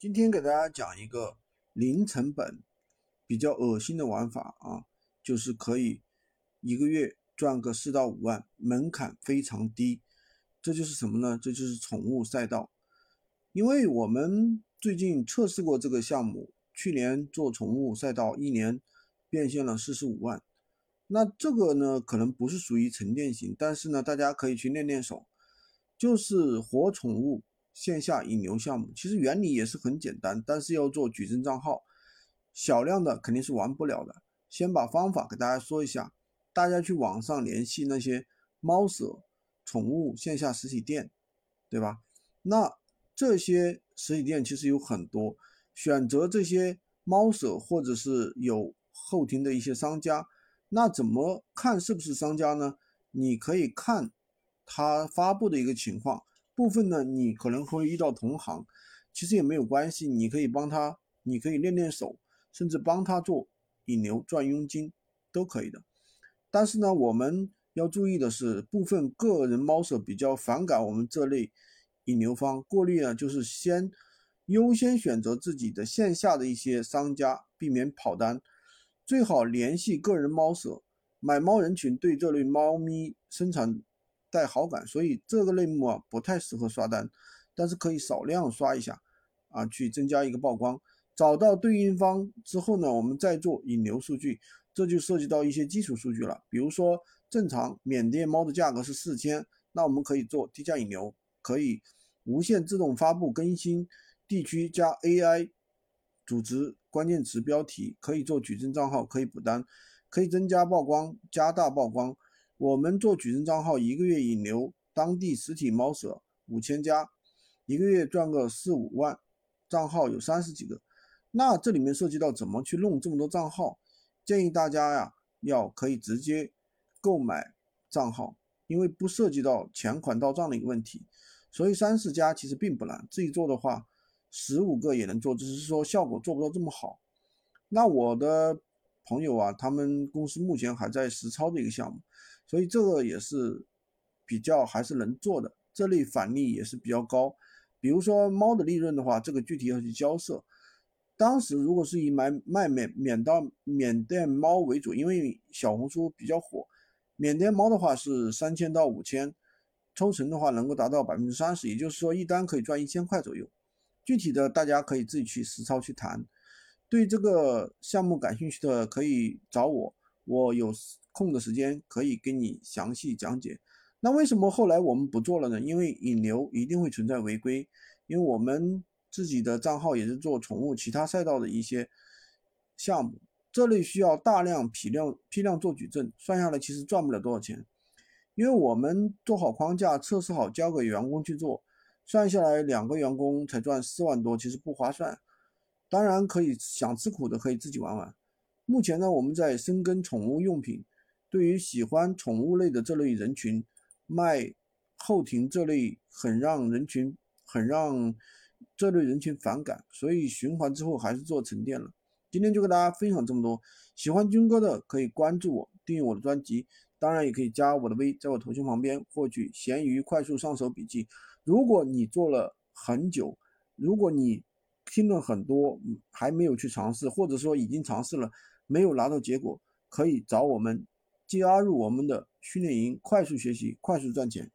今天给大家讲一个零成本、比较恶心的玩法啊，就是可以一个月赚个四到五万，门槛非常低。这就是什么呢？这就是宠物赛道。因为我们最近测试过这个项目，去年做宠物赛道一年变现了四十五万。那这个呢，可能不是属于沉淀型，但是呢，大家可以去练练手，就是活宠物。线下引流项目其实原理也是很简单，但是要做矩阵账号，小量的肯定是玩不了的。先把方法给大家说一下，大家去网上联系那些猫舍宠物线下实体店，对吧？那这些实体店其实有很多，选择这些猫舍或者是有后庭的一些商家，那怎么看是不是商家呢？你可以看他发布的一个情况。部分呢，你可能会遇到同行，其实也没有关系，你可以帮他，你可以练练手，甚至帮他做引流赚佣金都可以的。但是呢，我们要注意的是，部分个人猫舍比较反感我们这类引流方，过滤呢就是先优先选择自己的线下的一些商家，避免跑单，最好联系个人猫舍，买猫人群对这类猫咪生产。带好感，所以这个类目啊不太适合刷单，但是可以少量刷一下，啊，去增加一个曝光。找到对应方之后呢，我们再做引流数据，这就涉及到一些基础数据了。比如说，正常缅甸猫的价格是四千，那我们可以做低价引流，可以无限自动发布更新地区加 AI 组织关键词标题，可以做矩阵账号，可以补单，可以增加曝光，加大曝光。我们做矩阵账号，一个月引流当地实体猫舍五千家，一个月赚个四五万，账号有三十几个。那这里面涉及到怎么去弄这么多账号，建议大家呀，要可以直接购买账号，因为不涉及到钱款到账的一个问题，所以三四家其实并不难，自己做的话，十五个也能做，只是说效果做不到这么好。那我的朋友啊，他们公司目前还在实操的一个项目。所以这个也是比较还是能做的，这类返利也是比较高。比如说猫的利润的话，这个具体要去交涉。当时如果是以买卖缅缅到缅甸猫为主，因为小红书比较火，缅甸猫的话是三千到五千，抽成的话能够达到百分之三十，也就是说一单可以赚一千块左右。具体的大家可以自己去实操去谈。对这个项目感兴趣的可以找我，我有。空的时间可以给你详细讲解。那为什么后来我们不做了呢？因为引流一定会存在违规，因为我们自己的账号也是做宠物其他赛道的一些项目，这类需要大量批量批量做矩阵，算下来其实赚不了多少钱。因为我们做好框架，测试好，交给员工去做，算下来两个员工才赚四万多，其实不划算。当然可以想吃苦的可以自己玩玩。目前呢，我们在深耕宠物用品。对于喜欢宠物类的这类人群，卖后庭这类很让人群很让这类人群反感，所以循环之后还是做沉淀了。今天就跟大家分享这么多，喜欢军哥的可以关注我，订阅我的专辑，当然也可以加我的微，在我头像旁边获取闲鱼快速上手笔记。如果你做了很久，如果你听了很多还没有去尝试，或者说已经尝试了没有拿到结果，可以找我们。加入我们的训练营，快速学习，快速赚钱。